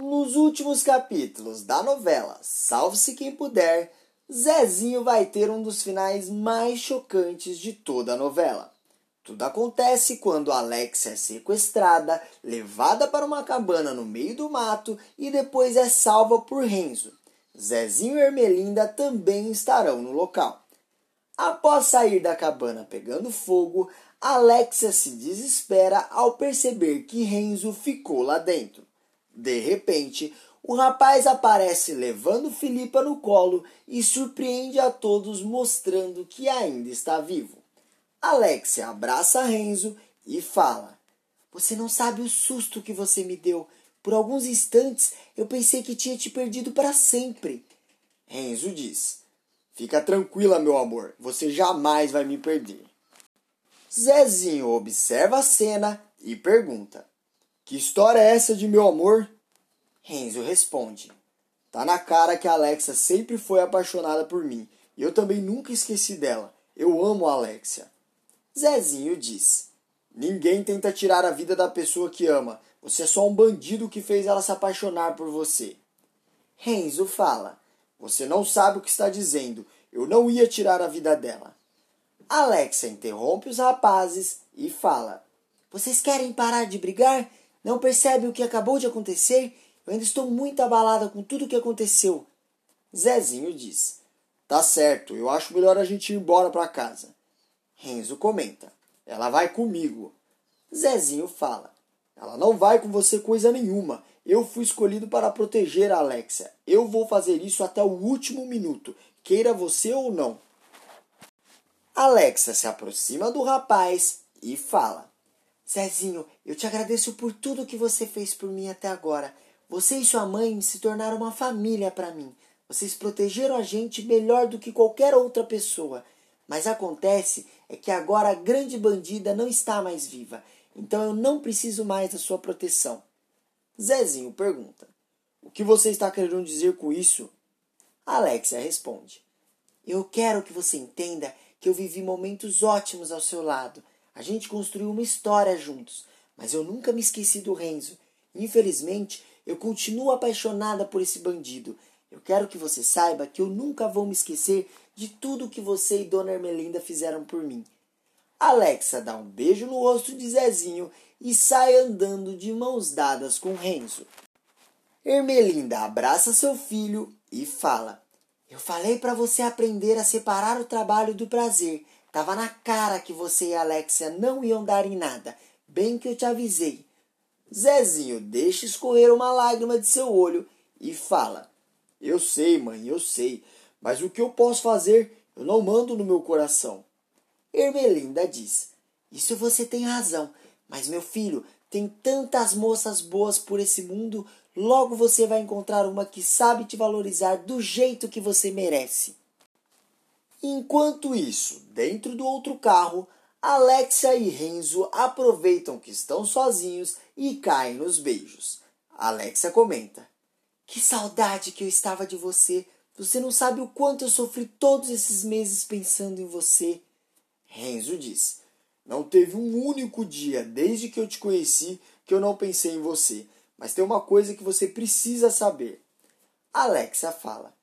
Nos últimos capítulos da novela Salve-se Quem Puder, Zezinho vai ter um dos finais mais chocantes de toda a novela. Tudo acontece quando Alexia é sequestrada, levada para uma cabana no meio do mato e depois é salva por Renzo. Zezinho e Ermelinda também estarão no local. Após sair da cabana pegando fogo, Alexia se desespera ao perceber que Renzo ficou lá dentro. De repente, o rapaz aparece levando Filipa no colo e surpreende a todos mostrando que ainda está vivo. Alexia abraça Renzo e fala: Você não sabe o susto que você me deu. Por alguns instantes eu pensei que tinha te perdido para sempre. Renzo diz: Fica tranquila, meu amor, você jamais vai me perder. Zezinho observa a cena e pergunta: Que história é essa de meu amor? Renzo responde: Tá na cara que a Alexia sempre foi apaixonada por mim e eu também nunca esqueci dela. Eu amo a Alexia. Zezinho diz: Ninguém tenta tirar a vida da pessoa que ama. Você é só um bandido que fez ela se apaixonar por você. Renzo fala: Você não sabe o que está dizendo. Eu não ia tirar a vida dela. Alexia interrompe os rapazes e fala: Vocês querem parar de brigar? Não percebe o que acabou de acontecer? Eu ainda estou muito abalada com tudo o que aconteceu. Zezinho diz: Tá certo, eu acho melhor a gente ir embora para casa. Renzo comenta: Ela vai comigo. Zezinho fala: Ela não vai com você coisa nenhuma. Eu fui escolhido para proteger a Alexia. Eu vou fazer isso até o último minuto, queira você ou não. Alexa se aproxima do rapaz e fala: Zezinho, eu te agradeço por tudo que você fez por mim até agora. Você e sua mãe se tornaram uma família para mim. Vocês protegeram a gente melhor do que qualquer outra pessoa. Mas acontece é que agora a grande bandida não está mais viva. Então eu não preciso mais da sua proteção. Zezinho pergunta: O que você está querendo dizer com isso? Alexia responde: Eu quero que você entenda que eu vivi momentos ótimos ao seu lado. A gente construiu uma história juntos, mas eu nunca me esqueci do Renzo. Infelizmente, eu continuo apaixonada por esse bandido. Eu quero que você saiba que eu nunca vou me esquecer de tudo que você e Dona Ermelinda fizeram por mim. Alexa dá um beijo no rosto de Zezinho e sai andando de mãos dadas com Renzo. Ermelinda abraça seu filho e fala: Eu falei para você aprender a separar o trabalho do prazer. Tava na cara que você e Alexia não iam dar em nada. Bem que eu te avisei. Zezinho deixa escorrer uma lágrima de seu olho e fala: Eu sei, mãe, eu sei, mas o que eu posso fazer? Eu não mando no meu coração. Ermelinda diz: Isso você tem razão, mas meu filho, tem tantas moças boas por esse mundo, logo você vai encontrar uma que sabe te valorizar do jeito que você merece. Enquanto isso, dentro do outro carro, Alexia e Renzo aproveitam que estão sozinhos e caem nos beijos. Alexia comenta: Que saudade que eu estava de você. Você não sabe o quanto eu sofri todos esses meses pensando em você. Renzo diz: Não teve um único dia desde que eu te conheci que eu não pensei em você. Mas tem uma coisa que você precisa saber. Alexia fala: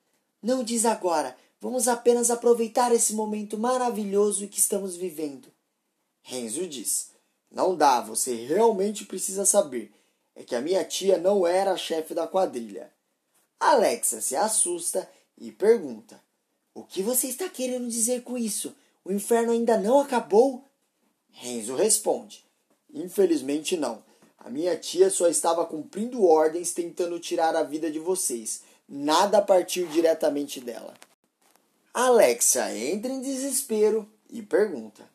Não diz agora. Vamos apenas aproveitar esse momento maravilhoso que estamos vivendo. Renzo diz: Não dá, você realmente precisa saber. É que a minha tia não era a chefe da quadrilha. Alexa se assusta e pergunta: O que você está querendo dizer com isso? O inferno ainda não acabou? Renzo responde: Infelizmente não. A minha tia só estava cumprindo ordens tentando tirar a vida de vocês. Nada partiu diretamente dela. Alexa entra em desespero e pergunta: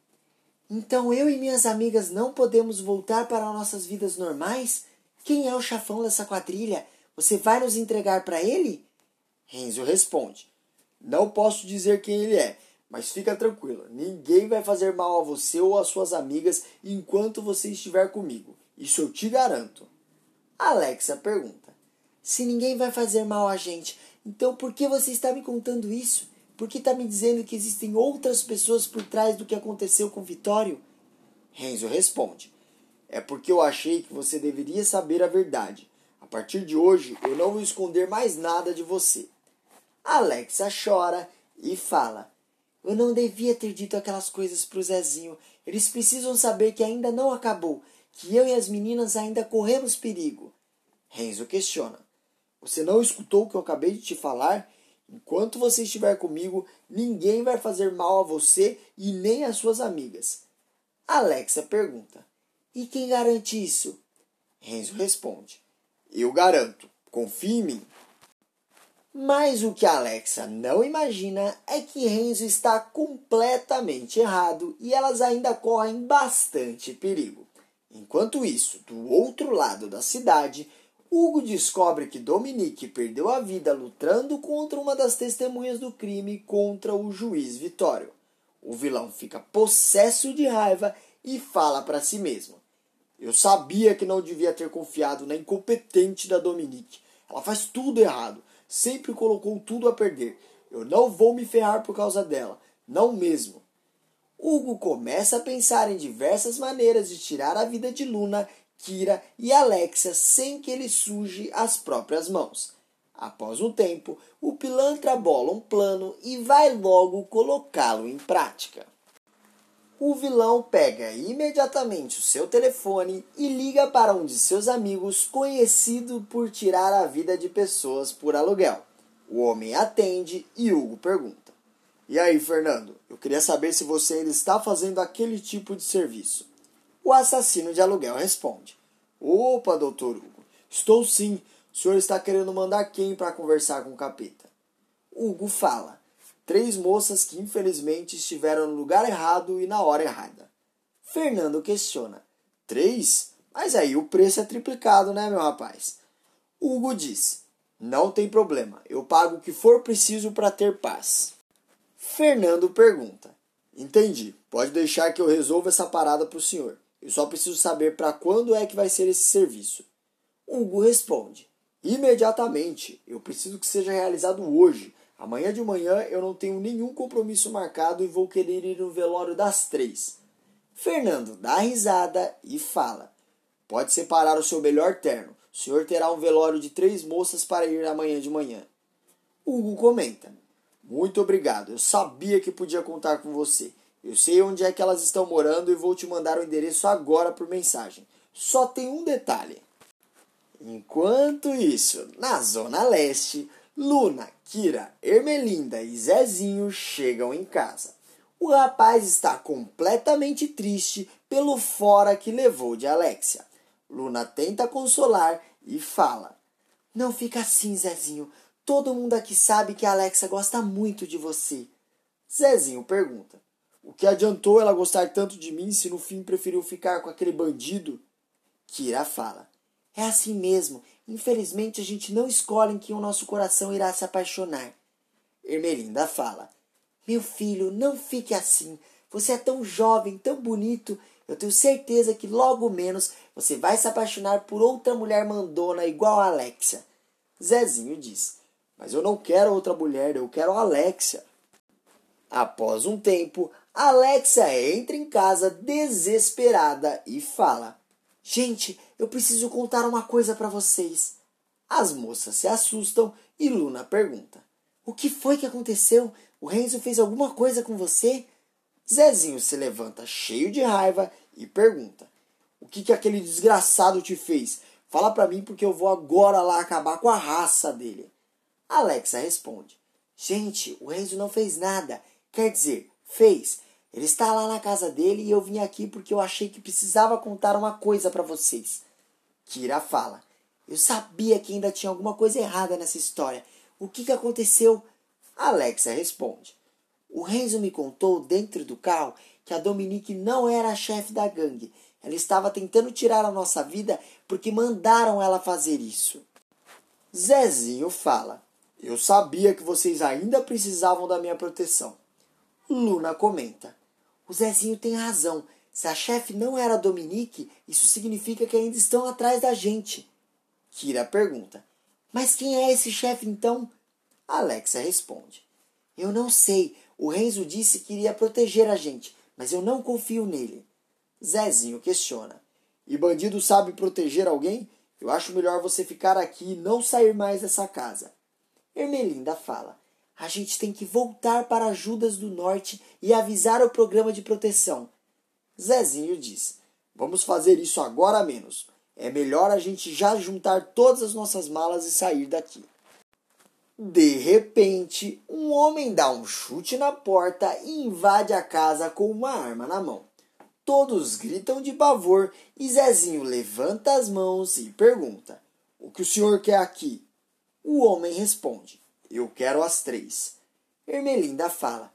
então eu e minhas amigas não podemos voltar para nossas vidas normais? Quem é o chafão dessa quadrilha? Você vai nos entregar para ele? Renzo responde: Não posso dizer quem ele é, mas fica tranquila, ninguém vai fazer mal a você ou às suas amigas enquanto você estiver comigo. Isso eu te garanto. Alexa pergunta: Se ninguém vai fazer mal a gente, então por que você está me contando isso? Porque está me dizendo que existem outras pessoas por trás do que aconteceu com Vitório? Renzo responde: É porque eu achei que você deveria saber a verdade. A partir de hoje, eu não vou esconder mais nada de você. Alexa chora e fala: Eu não devia ter dito aquelas coisas pro Zezinho. Eles precisam saber que ainda não acabou, que eu e as meninas ainda corremos perigo. Renzo questiona: Você não escutou o que eu acabei de te falar? Enquanto você estiver comigo, ninguém vai fazer mal a você e nem às suas amigas. Alexa pergunta: E quem garante isso? Renzo responde: Eu garanto. Confie em mim. Mas o que Alexa não imagina é que Renzo está completamente errado e elas ainda correm bastante perigo. Enquanto isso, do outro lado da cidade, Hugo descobre que Dominique perdeu a vida lutando contra uma das testemunhas do crime contra o juiz Vitório. O vilão fica possesso de raiva e fala para si mesmo: Eu sabia que não devia ter confiado na incompetente da Dominique. Ela faz tudo errado, sempre colocou tudo a perder. Eu não vou me ferrar por causa dela, não mesmo. Hugo começa a pensar em diversas maneiras de tirar a vida de Luna Kira e Alexia sem que ele suje as próprias mãos. Após um tempo, o pilantra bola um plano e vai logo colocá-lo em prática. O vilão pega imediatamente o seu telefone e liga para um de seus amigos conhecido por tirar a vida de pessoas por aluguel. O homem atende e Hugo pergunta: E aí, Fernando, eu queria saber se você ainda está fazendo aquele tipo de serviço. O assassino de aluguel responde: Opa, doutor Hugo, estou sim. O senhor está querendo mandar quem para conversar com o capeta? Hugo fala: Três moças que infelizmente estiveram no lugar errado e na hora errada. Fernando questiona: Três? Mas aí o preço é triplicado, né, meu rapaz? Hugo diz: Não tem problema, eu pago o que for preciso para ter paz. Fernando pergunta: Entendi, pode deixar que eu resolva essa parada para o senhor. Eu só preciso saber para quando é que vai ser esse serviço. Hugo responde: Imediatamente. Eu preciso que seja realizado hoje. Amanhã de manhã eu não tenho nenhum compromisso marcado e vou querer ir no velório das três. Fernando dá risada e fala: Pode separar o seu melhor terno. O senhor terá um velório de três moças para ir amanhã de manhã. Hugo comenta: Muito obrigado. Eu sabia que podia contar com você. Eu sei onde é que elas estão morando e vou te mandar o endereço agora por mensagem. Só tem um detalhe. Enquanto isso, na Zona Leste, Luna, Kira, Ermelinda e Zezinho chegam em casa. O rapaz está completamente triste pelo fora que levou de Alexia. Luna tenta consolar e fala: Não fica assim, Zezinho. Todo mundo aqui sabe que a Alexia gosta muito de você. Zezinho pergunta: o que adiantou ela gostar tanto de mim se no fim preferiu ficar com aquele bandido? Kira fala. É assim mesmo. Infelizmente a gente não escolhe em quem o nosso coração irá se apaixonar. Ermelinda fala. Meu filho, não fique assim. Você é tão jovem, tão bonito. Eu tenho certeza que logo menos você vai se apaixonar por outra mulher mandona igual a Alexia. Zezinho diz. Mas eu não quero outra mulher, eu quero a Alexia. Após um tempo, Alexa entra em casa desesperada e fala: Gente, eu preciso contar uma coisa para vocês. As moças se assustam e Luna pergunta: O que foi que aconteceu? O Renzo fez alguma coisa com você? Zezinho se levanta cheio de raiva e pergunta: O que, que aquele desgraçado te fez? Fala para mim porque eu vou agora lá acabar com a raça dele. Alexa responde: Gente, o Renzo não fez nada. Quer dizer, fez. Ele está lá na casa dele e eu vim aqui porque eu achei que precisava contar uma coisa para vocês. Kira fala: Eu sabia que ainda tinha alguma coisa errada nessa história. O que, que aconteceu? Alexa responde: O Renzo me contou dentro do carro que a Dominique não era a chefe da gangue. Ela estava tentando tirar a nossa vida porque mandaram ela fazer isso. Zezinho fala: Eu sabia que vocês ainda precisavam da minha proteção. Luna comenta: O Zezinho tem razão. Se a chefe não era a Dominique, isso significa que ainda estão atrás da gente. Kira pergunta: Mas quem é esse chefe então? Alexa responde: Eu não sei. O Renzo disse que iria proteger a gente, mas eu não confio nele. Zezinho questiona: E bandido sabe proteger alguém? Eu acho melhor você ficar aqui e não sair mais dessa casa. Ermelinda fala: A gente tem que voltar para Ajudas do Norte e avisar o programa de proteção. Zezinho diz: Vamos fazer isso agora menos. É melhor a gente já juntar todas as nossas malas e sair daqui. De repente, um homem dá um chute na porta e invade a casa com uma arma na mão. Todos gritam de pavor e Zezinho levanta as mãos e pergunta: O que o senhor quer aqui? O homem responde: Eu quero as três. Ermelinda fala: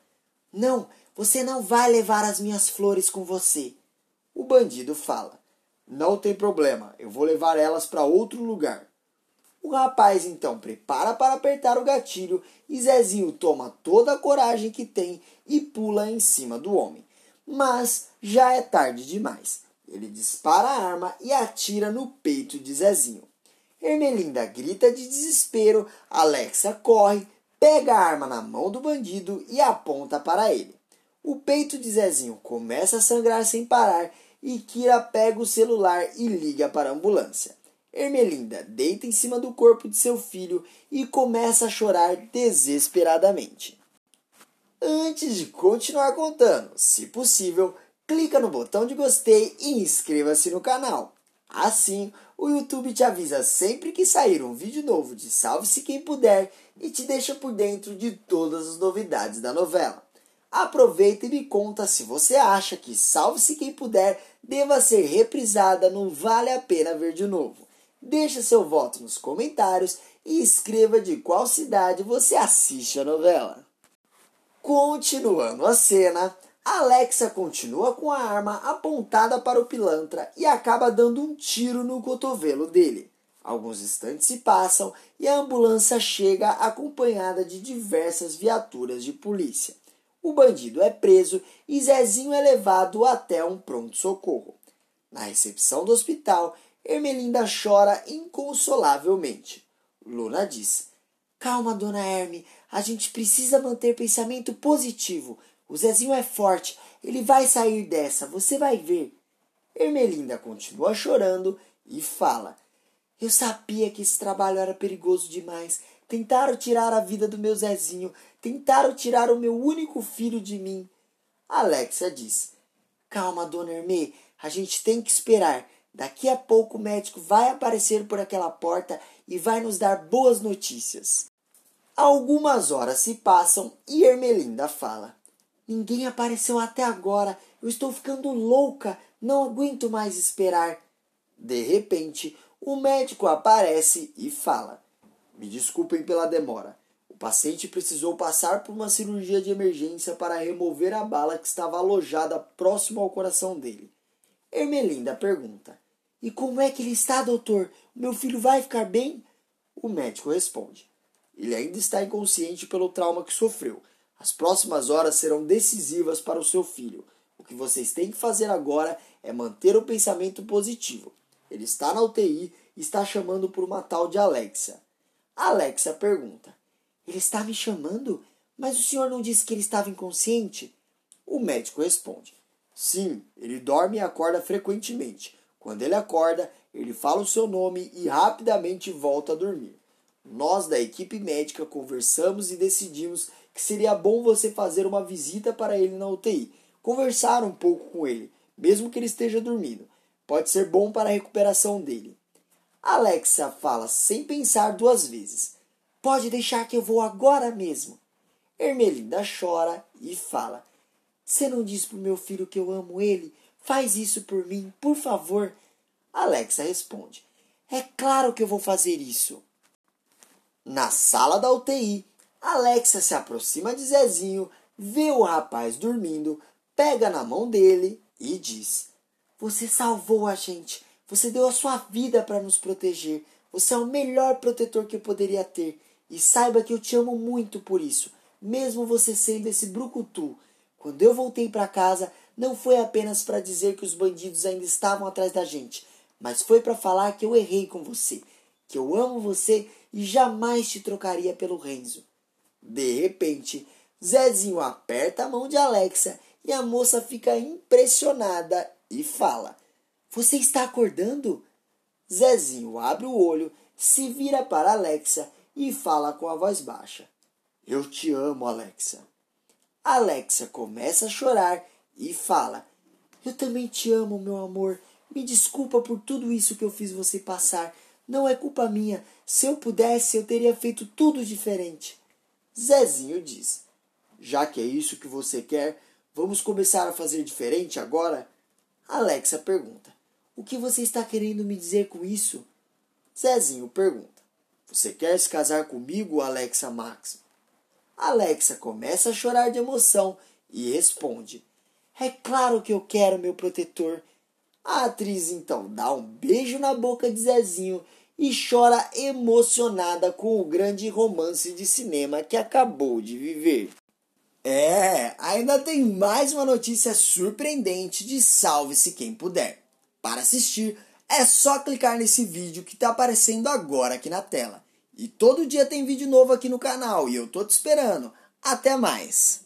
Não, você não vai levar as minhas flores com você. O bandido fala: Não tem problema, eu vou levar elas para outro lugar. O rapaz então prepara para apertar o gatilho e Zezinho toma toda a coragem que tem e pula em cima do homem. Mas já é tarde demais. Ele dispara a arma e atira no peito de Zezinho. Ermelinda grita de desespero, Alexa corre, pega a arma na mão do bandido e aponta para ele. O peito de Zezinho começa a sangrar sem parar e Kira pega o celular e liga para a ambulância. Ermelinda deita em cima do corpo de seu filho e começa a chorar desesperadamente. Antes de continuar contando, se possível, clica no botão de gostei e inscreva-se no canal. Assim, o YouTube te avisa sempre que sair um vídeo novo de Salve-se Quem Puder e te deixa por dentro de todas as novidades da novela. Aproveita e me conta se você acha que Salve-se Quem Puder deva ser reprisada no Vale a Pena Ver de Novo. Deixe seu voto nos comentários e escreva de qual cidade você assiste a novela. Continuando a cena, Alexa continua com a arma apontada para o pilantra e acaba dando um tiro no cotovelo dele. Alguns instantes se passam e a ambulância chega acompanhada de diversas viaturas de polícia. O bandido é preso e Zezinho é levado até um pronto-socorro. Na recepção do hospital, Ermelinda chora inconsolavelmente. Luna diz: Calma, dona Herme, a gente precisa manter pensamento positivo. O Zezinho é forte, ele vai sair dessa, você vai ver. Ermelinda continua chorando e fala: Eu sabia que esse trabalho era perigoso demais. Tentaram tirar a vida do meu Zezinho, tentaram tirar o meu único filho de mim. Alexia diz: Calma, dona Hermê, a gente tem que esperar. Daqui a pouco o médico vai aparecer por aquela porta e vai nos dar boas notícias. Algumas horas se passam e Ermelinda fala: Ninguém apareceu até agora. Eu estou ficando louca. Não aguento mais esperar. De repente, o médico aparece e fala: Me desculpem pela demora. O paciente precisou passar por uma cirurgia de emergência para remover a bala que estava alojada próximo ao coração dele. Ermelinda pergunta: e como é que ele está, doutor? Meu filho vai ficar bem? O médico responde: Ele ainda está inconsciente pelo trauma que sofreu. As próximas horas serão decisivas para o seu filho. O que vocês têm que fazer agora é manter o pensamento positivo. Ele está na UTI e está chamando por uma tal de Alexia. A Alexia pergunta: Ele está me chamando? Mas o senhor não disse que ele estava inconsciente? O médico responde: Sim, ele dorme e acorda frequentemente. Quando ele acorda, ele fala o seu nome e rapidamente volta a dormir. Nós da equipe médica conversamos e decidimos que seria bom você fazer uma visita para ele na UTI, conversar um pouco com ele, mesmo que ele esteja dormindo. Pode ser bom para a recuperação dele. Alexa fala sem pensar duas vezes. Pode deixar que eu vou agora mesmo. Ermelinda chora e fala: Você não diz para o meu filho que eu amo ele? Faz isso por mim, por favor. Alexa responde: É claro que eu vou fazer isso. Na sala da UTI, Alexa se aproxima de Zezinho, vê o rapaz dormindo, pega na mão dele e diz: Você salvou a gente. Você deu a sua vida para nos proteger. Você é o melhor protetor que eu poderia ter. E saiba que eu te amo muito por isso, mesmo você sendo esse brucutu. Quando eu voltei para casa, não foi apenas para dizer que os bandidos ainda estavam atrás da gente, mas foi para falar que eu errei com você, que eu amo você e jamais te trocaria pelo Renzo. De repente, Zezinho aperta a mão de Alexa e a moça fica impressionada e fala: Você está acordando? Zezinho abre o olho, se vira para Alexa e fala com a voz baixa: Eu te amo, Alexa. Alexa começa a chorar e fala: Eu também te amo, meu amor. Me desculpa por tudo isso que eu fiz você passar. Não é culpa minha. Se eu pudesse, eu teria feito tudo diferente. Zezinho diz: Já que é isso que você quer, vamos começar a fazer diferente agora? Alexa pergunta: O que você está querendo me dizer com isso? Zezinho pergunta: Você quer se casar comigo, Alexa Max? Alexa começa a chorar de emoção e responde: É claro que eu quero, meu protetor. A atriz então dá um beijo na boca de Zezinho e chora emocionada com o grande romance de cinema que acabou de viver. É, ainda tem mais uma notícia surpreendente de Salve-se Quem Puder. Para assistir, é só clicar nesse vídeo que está aparecendo agora aqui na tela. E todo dia tem vídeo novo aqui no canal e eu tô te esperando. Até mais!